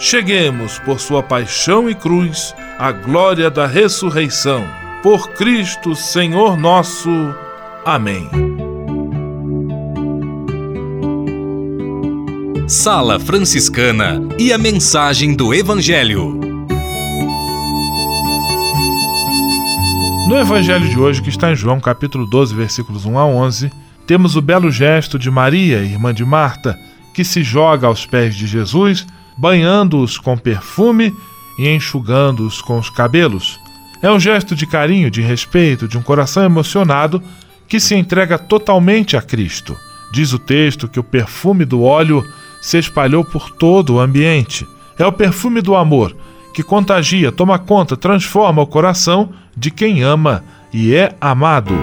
cheguemos, por sua paixão e cruz, à glória da ressurreição. Por Cristo, Senhor nosso. Amém. Sala Franciscana e a mensagem do Evangelho. No evangelho de hoje, que está em João capítulo 12, versículos 1 a 11, temos o belo gesto de Maria, irmã de Marta, que se joga aos pés de Jesus, banhando-os com perfume e enxugando-os com os cabelos. É um gesto de carinho, de respeito, de um coração emocionado que se entrega totalmente a Cristo. Diz o texto que o perfume do óleo se espalhou por todo o ambiente. É o perfume do amor que contagia, toma conta, transforma o coração de quem ama e é amado.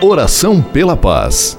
Oração pela paz.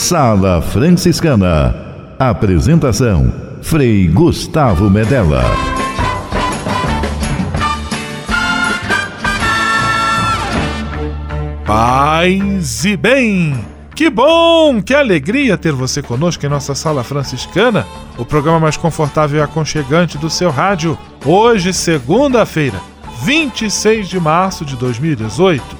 Sala Franciscana. Apresentação Frei Gustavo Medella. Paz e bem! Que bom, que alegria ter você conosco em nossa sala franciscana, o programa mais confortável e aconchegante do seu rádio. Hoje, segunda-feira, 26 de março de 2018.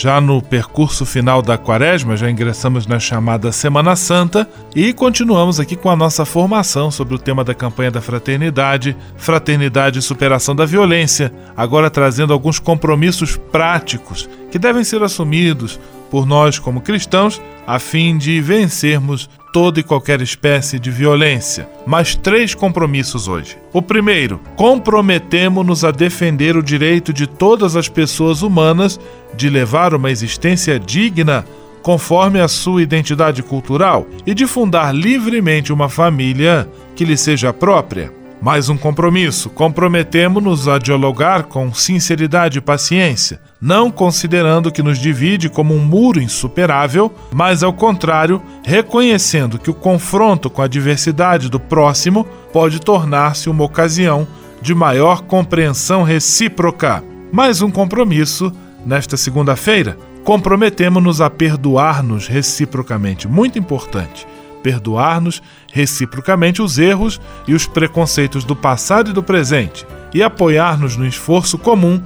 já no percurso final da quaresma, já ingressamos na chamada Semana Santa e continuamos aqui com a nossa formação sobre o tema da campanha da fraternidade, fraternidade e superação da violência, agora trazendo alguns compromissos práticos que devem ser assumidos por nós como cristãos a fim de vencermos toda e qualquer espécie de violência. Mas três compromissos hoje. O primeiro, comprometemos-nos a defender o direito de todas as pessoas humanas de levar uma existência digna conforme a sua identidade cultural e de fundar livremente uma família que lhe seja própria. Mais um compromisso: comprometemos-nos a dialogar com sinceridade e paciência, não considerando que nos divide como um muro insuperável, mas ao contrário, reconhecendo que o confronto com a diversidade do próximo pode tornar-se uma ocasião de maior compreensão recíproca. Mais um compromisso nesta segunda-feira: comprometemos-nos a perdoar-nos reciprocamente. Muito importante perdoar-nos reciprocamente os erros e os preconceitos do passado e do presente e apoiar-nos no esforço comum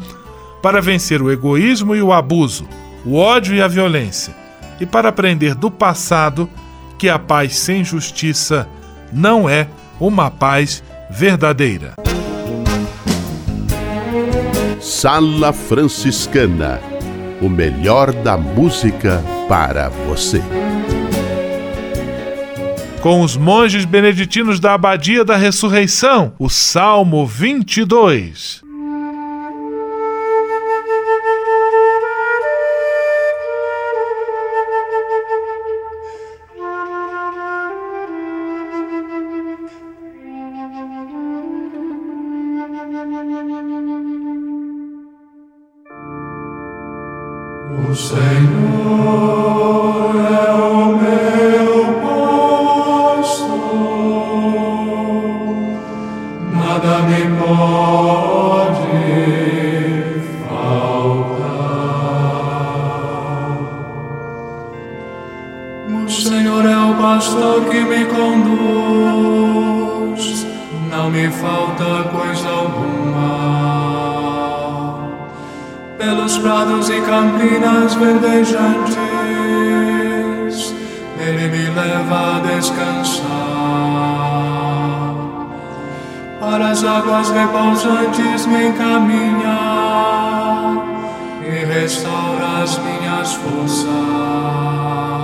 para vencer o egoísmo e o abuso, o ódio e a violência, e para aprender do passado que a paz sem justiça não é uma paz verdadeira. Sala Franciscana o melhor da música para você com os monges beneditinos da Abadia da Ressurreição, o Salmo 22. O Senhor o pastor que me conduz, não me falta coisa alguma. Pelos prados e campinas verdejantes, Ele me leva a descansar para as águas repousantes me encaminha e restaura as minhas forças.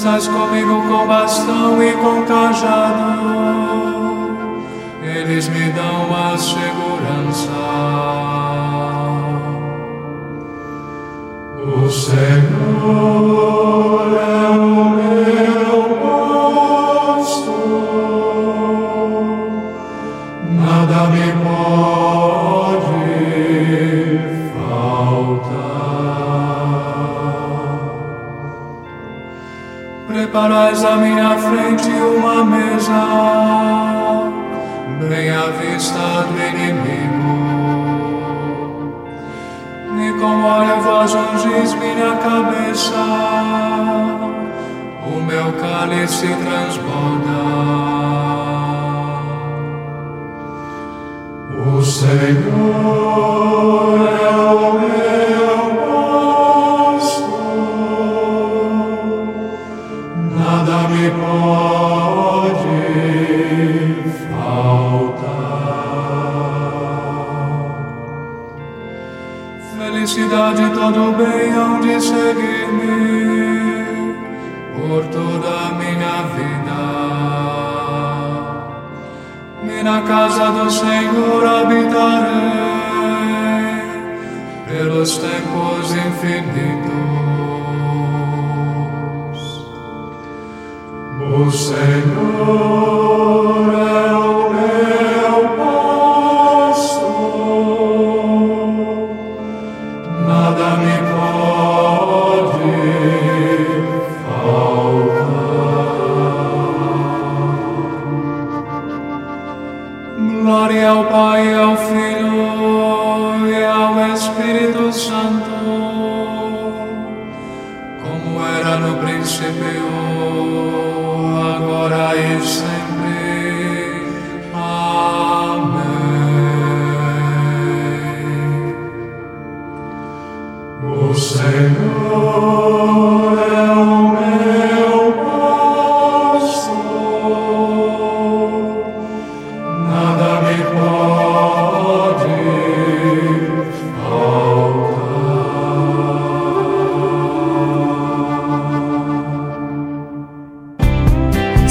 Estás comigo com bastão e com cajado, eles me dão a segurança. Olha ungis minha cabeça, o meu cálice transborda. O Senhor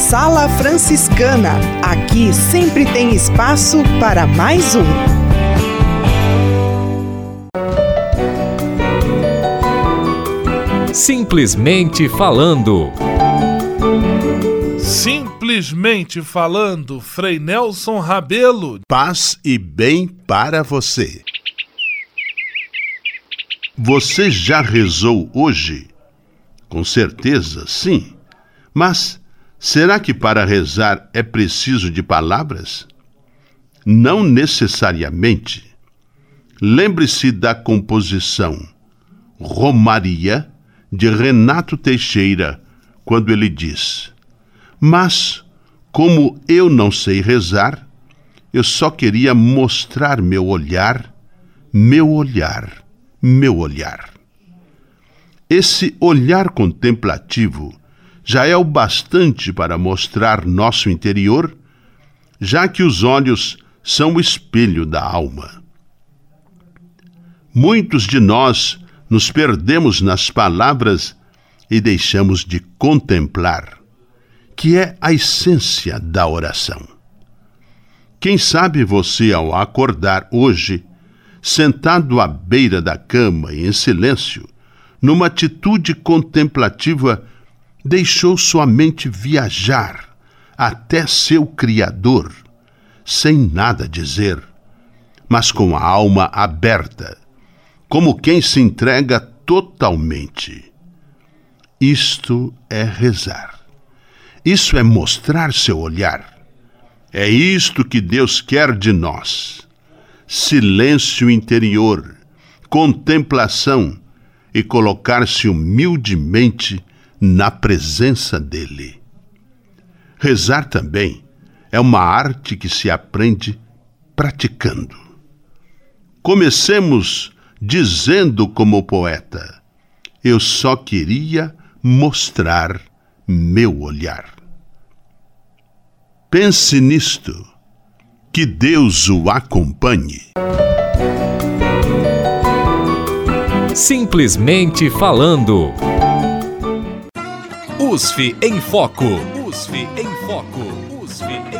Sala Franciscana. Aqui sempre tem espaço para mais um. Simplesmente falando. Simplesmente falando, Frei Nelson Rabelo. Paz e bem para você. Você já rezou hoje? Com certeza, sim. Mas será que para rezar é preciso de palavras? Não necessariamente. Lembre-se da composição Romaria de Renato Teixeira, quando ele diz: Mas, como eu não sei rezar, eu só queria mostrar meu olhar, meu olhar, meu olhar. Esse olhar contemplativo já é o bastante para mostrar nosso interior, já que os olhos são o espelho da alma. Muitos de nós nos perdemos nas palavras e deixamos de contemplar, que é a essência da oração. Quem sabe você, ao acordar hoje, sentado à beira da cama e em silêncio, numa atitude contemplativa, deixou sua mente viajar até seu Criador, sem nada dizer, mas com a alma aberta, como quem se entrega totalmente. Isto é rezar. Isso é mostrar seu olhar. É isto que Deus quer de nós: silêncio interior, contemplação e colocar-se humildemente na presença dele. Rezar também é uma arte que se aprende praticando. Comecemos dizendo como poeta: Eu só queria mostrar meu olhar. Pense nisto. Que Deus o acompanhe. Simplesmente falando. USF em Foco. USF em Foco.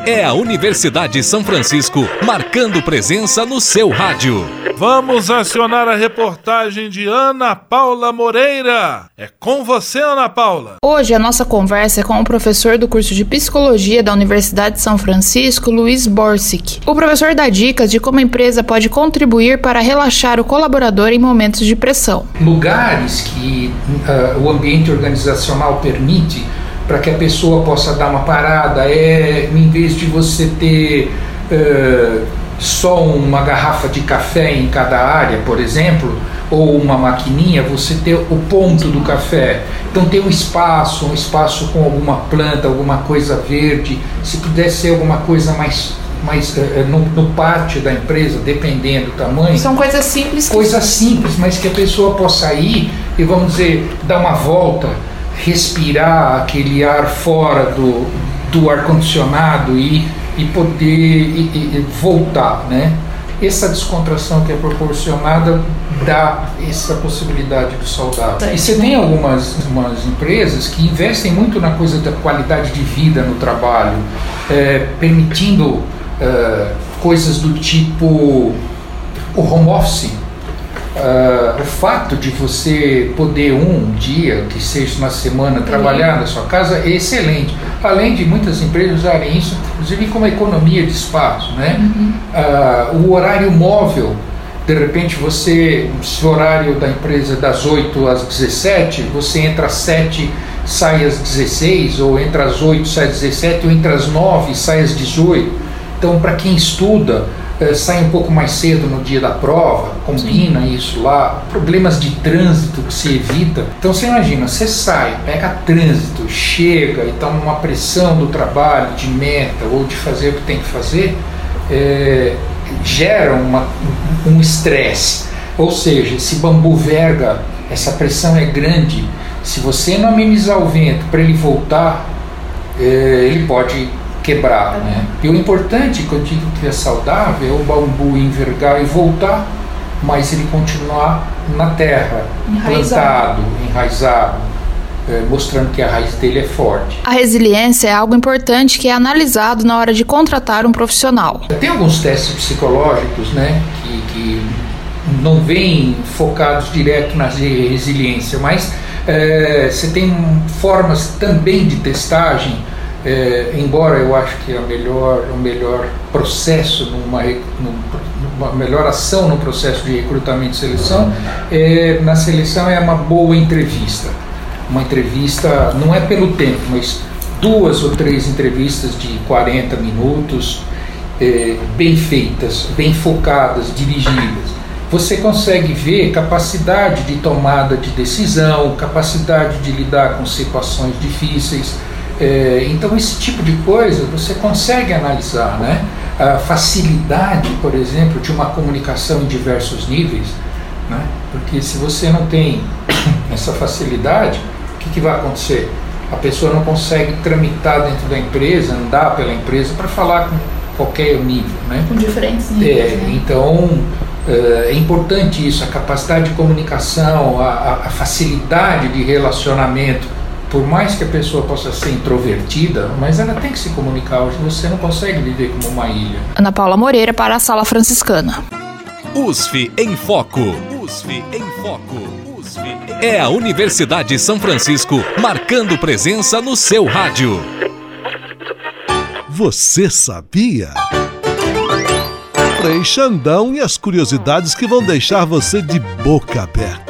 É a Universidade São Francisco marcando presença no seu rádio. Vamos acionar a reportagem de Ana Paula Moreira. É com você, Ana Paula. Hoje a nossa conversa é com o professor do curso de Psicologia da Universidade de São Francisco, Luiz Borsic. O professor dá dicas de como a empresa pode contribuir para relaxar o colaborador em momentos de pressão. Lugares que uh, o ambiente organizacional permite para que a pessoa possa dar uma parada, é em vez de você ter uh, só uma garrafa de café em cada área, por exemplo, ou uma maquininha, você ter o ponto do café. Então tem um espaço, um espaço com alguma planta, alguma coisa verde. Se pudesse ser alguma coisa mais mais é, no, no, pátio da empresa, dependendo do tamanho. São coisas simples. Coisas simples, mas que a pessoa possa ir e, vamos dizer, dar uma volta, respirar aquele ar fora do, do ar-condicionado e, e poder e, e voltar, né? essa descontração que é proporcionada dá essa possibilidade do saudável. E você tem algumas, algumas empresas que investem muito na coisa da qualidade de vida no trabalho, é, permitindo é, coisas do tipo o home office. Uh, o fato de você poder um dia, que seja na semana, trabalhar na sua casa é excelente. Além de muitas empresas usarem isso, inclusive como economia de espaço. Né? Uhum. Uh, o horário móvel, de repente você, se o horário da empresa é das 8 às 17, você entra às 7, sai às 16, ou entra às 8, sai às 17, ou entra às 9, sai às 18. Então, para quem estuda, é, sai um pouco mais cedo no dia da prova, combina Sim. isso lá, problemas de trânsito que se evita. Então você imagina, você sai, pega trânsito, chega e está numa pressão do trabalho, de meta ou de fazer o que tem que fazer, é, gera um estresse. Ou seja, esse bambu verga, essa pressão é grande. Se você não amenizar o vento para ele voltar, é, ele pode quebrar. Né? E o importante, quando eu digo que é saudável, é o bambu envergar e voltar, mas ele continuar na terra, enraizado. plantado, enraizado. É, mostrando que a raiz dele é forte. A resiliência é algo importante que é analisado na hora de contratar um profissional. Tem alguns testes psicológicos né, que, que não vêm focados direto na resiliência, mas é, você tem formas também de testagem é, embora eu acho que a melhor, o melhor processo, numa, numa melhor ação no processo de recrutamento e seleção, é, na seleção é uma boa entrevista. Uma entrevista, não é pelo tempo, mas duas ou três entrevistas de 40 minutos, é, bem feitas, bem focadas, dirigidas. Você consegue ver capacidade de tomada de decisão, capacidade de lidar com situações difíceis, é, então, esse tipo de coisa você consegue analisar, né? A facilidade, por exemplo, de uma comunicação em diversos níveis, né? Porque se você não tem essa facilidade, o que, que vai acontecer? A pessoa não consegue tramitar dentro da empresa, andar pela empresa para falar com qualquer nível, né? Com diferentes níveis. É, né? Então, é, é importante isso, a capacidade de comunicação, a, a facilidade de relacionamento por mais que a pessoa possa ser introvertida, mas ela tem que se comunicar. Hoje você não consegue viver como uma ilha. Ana Paula Moreira para a Sala Franciscana. USF em Foco. USF em Foco. USF em... É a Universidade de São Francisco marcando presença no seu rádio. Você sabia? Frei Xandão e as curiosidades que vão deixar você de boca aberta.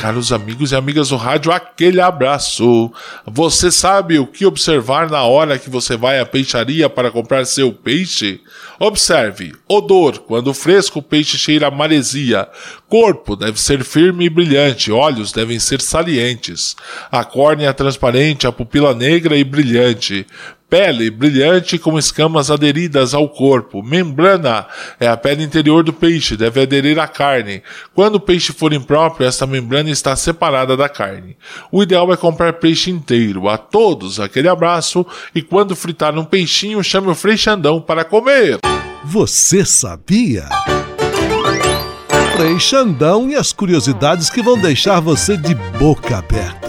Caros amigos e amigas do rádio, aquele abraço. Você sabe o que observar na hora que você vai à peixaria para comprar seu peixe? Observe: odor, quando fresco o peixe cheira a maresia. Corpo deve ser firme e brilhante, olhos devem ser salientes. A córnea transparente, a pupila negra e brilhante. Pele brilhante com escamas aderidas ao corpo. Membrana é a pele interior do peixe, deve aderir à carne. Quando o peixe for impróprio, esta membrana está separada da carne. O ideal é comprar peixe inteiro. A todos, aquele abraço e quando fritar um peixinho, chame o Freixandão para comer. Você sabia? Freixandão e as curiosidades que vão deixar você de boca aberta.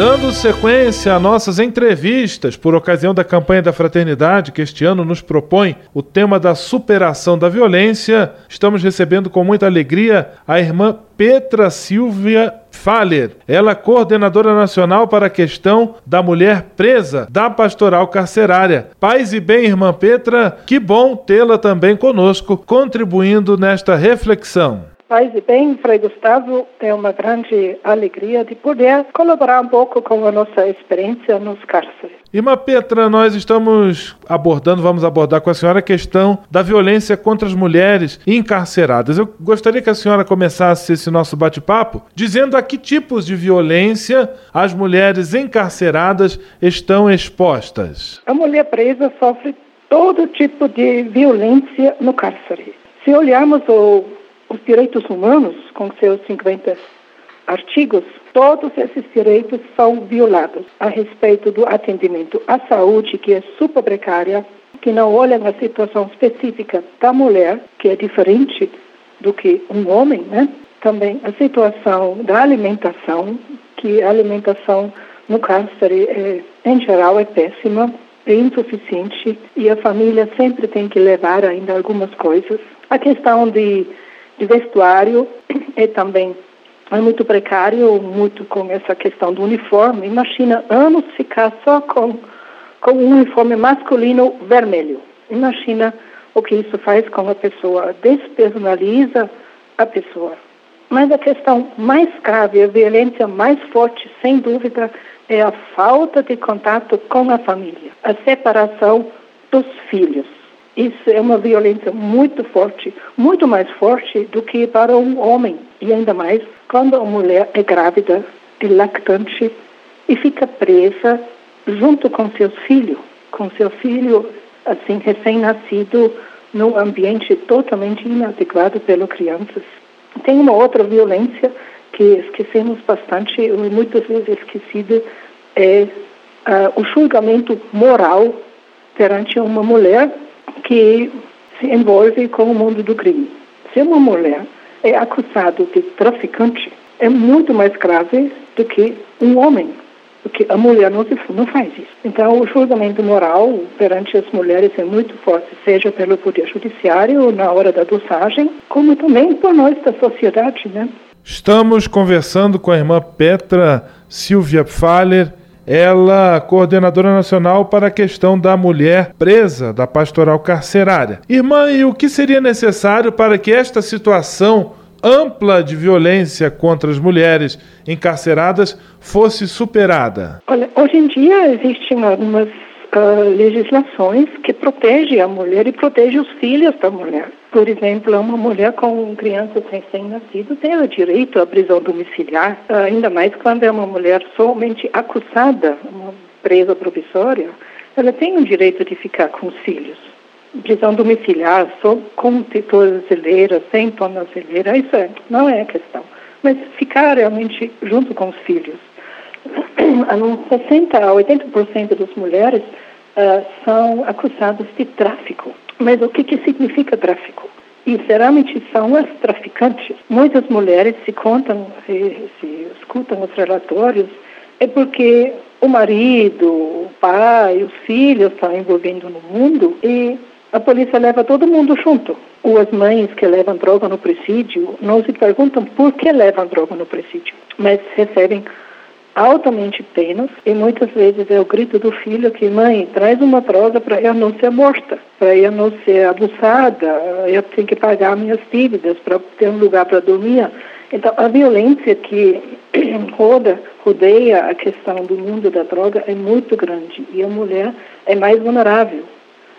Dando sequência a nossas entrevistas por ocasião da campanha da fraternidade, que este ano nos propõe o tema da superação da violência, estamos recebendo com muita alegria a irmã Petra Silvia Faller. Ela é coordenadora nacional para a questão da mulher presa da pastoral carcerária. Paz e bem, irmã Petra, que bom tê-la também conosco, contribuindo nesta reflexão. Paz e bem, Frei Gustavo, é uma grande alegria de poder colaborar um pouco com a nossa experiência nos cárceres. Irmã Petra, nós estamos abordando, vamos abordar com a senhora a questão da violência contra as mulheres encarceradas. Eu gostaria que a senhora começasse esse nosso bate-papo dizendo a que tipos de violência as mulheres encarceradas estão expostas. A mulher presa sofre todo tipo de violência no cárcere. Se olharmos o os direitos humanos, com seus 50 artigos, todos esses direitos são violados a respeito do atendimento à saúde, que é super precária, que não olha na situação específica da mulher, que é diferente do que um homem, né? Também a situação da alimentação, que a alimentação no cárcere, é, em geral, é péssima, é insuficiente e a família sempre tem que levar ainda algumas coisas. A questão de de vestuário é também é muito precário, muito com essa questão do uniforme. Imagina anos ficar só com, com um uniforme masculino vermelho. Imagina o que isso faz com a pessoa, despersonaliza a pessoa. Mas a questão mais grave, a violência mais forte, sem dúvida, é a falta de contato com a família, a separação dos filhos. Isso é uma violência muito forte, muito mais forte do que para um homem. E ainda mais quando a mulher é grávida e lactante e fica presa junto com seus filhos, com seu filho assim recém-nascido num ambiente totalmente inadequado pelas crianças. Tem uma outra violência que esquecemos bastante, e muitas vezes esquecida, é uh, o julgamento moral perante uma mulher que se envolve com o mundo do crime. Se uma mulher é acusada de traficante, é muito mais grave do que um homem, porque a mulher não, se, não faz isso. Então, o julgamento moral perante as mulheres é muito forte, seja pelo Poder Judiciário na hora da dosagem, como também por nós da sociedade, né? Estamos conversando com a irmã Petra Silvia Faller, ela coordenadora nacional para a questão da mulher presa da pastoral carcerária. Irmã, e o que seria necessário para que esta situação ampla de violência contra as mulheres encarceradas fosse superada? Olha, hoje em dia existem algumas uh, legislações que protegem a mulher e protegem os filhos da mulher. Por exemplo, uma mulher com crianças recém-nascidas tem o direito à prisão domiciliar, ainda mais quando é uma mulher somente acusada, uma presa provisória, ela tem o direito de ficar com os filhos. Prisão domiciliar, só com tornozeleira, sem tornozeleira, isso é, não é a questão. Mas ficar realmente junto com os filhos. 60 a 80% das mulheres uh, são acusadas de tráfico. Mas o que, que significa tráfico? E geralmente são as traficantes. Muitas mulheres se contam, se, se escutam os relatórios, é porque o marido, o pai, os filhos estão envolvendo no mundo e a polícia leva todo mundo junto. Ou as mães que levam droga no presídio não se perguntam por que levam droga no presídio, mas recebem altamente penas e muitas vezes é o grito do filho que mãe traz uma droga para eu não ser morta, para eu não ser abusada, eu tenho que pagar minhas dívidas para ter um lugar para dormir. Então a violência que roda, rodeia a questão do mundo da droga é muito grande e a mulher é mais vulnerável.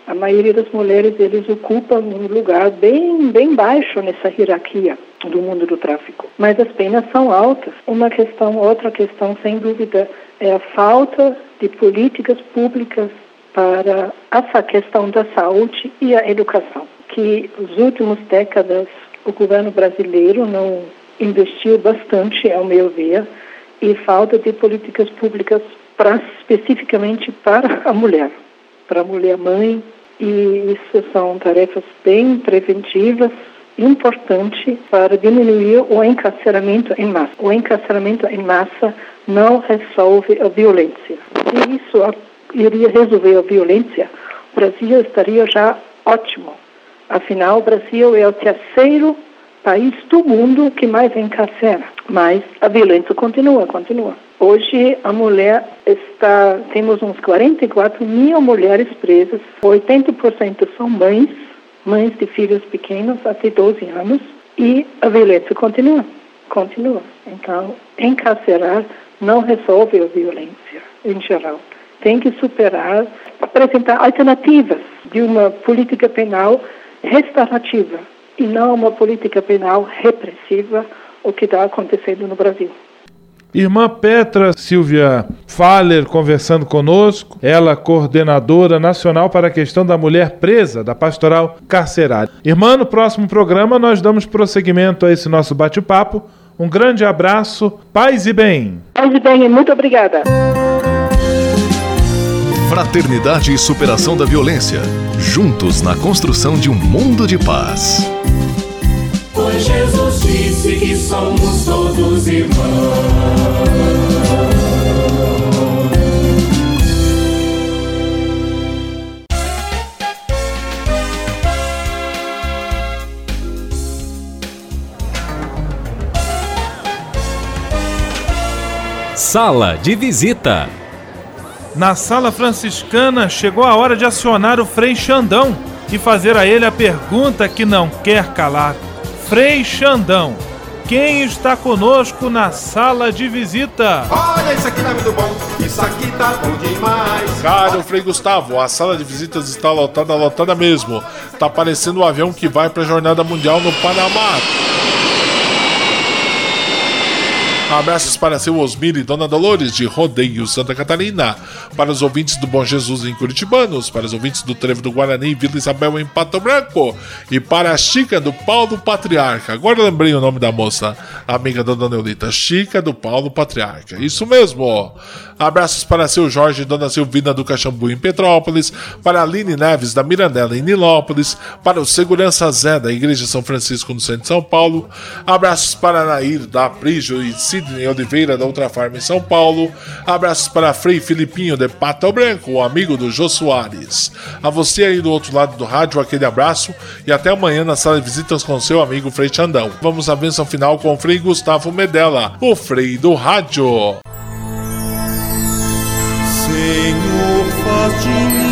A maioria das mulheres eles ocupam um lugar bem bem baixo nessa hierarquia do mundo do tráfico. Mas as penas são altas. Uma questão, outra questão, sem dúvida, é a falta de políticas públicas para essa questão da saúde e a educação, que nos últimos décadas o governo brasileiro não investiu bastante, ao meu ver, e falta de políticas públicas especificamente para a mulher, para a mulher mãe, e isso são tarefas bem preventivas importante para diminuir o encarceramento em massa. O encarceramento em massa não resolve a violência. Se isso iria resolver a violência, o Brasil estaria já ótimo. Afinal, o Brasil é o terceiro país do mundo que mais encarcera. Mas a violência continua, continua. Hoje a mulher está, temos uns 44 mil mulheres presas, 80% são mães, mães de filhos pequenos até 12 anos, e a violência continua, continua. Então, encarcerar não resolve a violência em geral. Tem que superar, apresentar alternativas de uma política penal restaurativa e não uma política penal repressiva, o que está acontecendo no Brasil. Irmã Petra Silvia Faller conversando conosco, ela coordenadora nacional para a questão da mulher presa da pastoral carcerária. Irmã, no próximo programa nós damos prosseguimento a esse nosso bate-papo. Um grande abraço, paz e bem. Paz e bem, muito obrigada. Fraternidade e superação da violência. Juntos na construção de um mundo de paz. Jesus disse que somos todos irmãos. Sala de visita. Na sala franciscana chegou a hora de acionar o Frei Xandão e fazer a ele a pergunta que não quer calar. Frei Xandão, quem está conosco na sala de visita? Olha, isso aqui tá muito bom, isso aqui tá bom demais. Caro Frei Gustavo, a sala de visitas está lotada, lotada mesmo. Tá parecendo o um avião que vai para a Jornada Mundial no Panamá. Abraços para seu Osmir e Dona Dolores de Rodeio Santa Catarina, para os ouvintes do Bom Jesus em Curitibanos, para os ouvintes do Trevo do Guarani Vila Isabel em Pato Branco, e para a Chica do Paulo Patriarca. Agora lembrei o nome da moça, amiga da Dona Eulita, Chica do Paulo Patriarca. Isso mesmo. Abraços para seu Jorge e Dona Silvina do Caxambu em Petrópolis, para a Aline Neves da Mirandela em Nilópolis, para o Segurança Zé da Igreja São Francisco no centro de São Paulo. Abraços para Nair da Prijo e Sidney Oliveira da Ultra Farm em São Paulo. Abraços para Frei Filipinho de Pato Branco, o amigo do Jô Soares. A você aí do outro lado do rádio, aquele abraço e até amanhã na sala de visitas com seu amigo Frei Xandão. Vamos à bênção final com o Frei Gustavo Medella, o Frei do Rádio. Senhor, faz de mim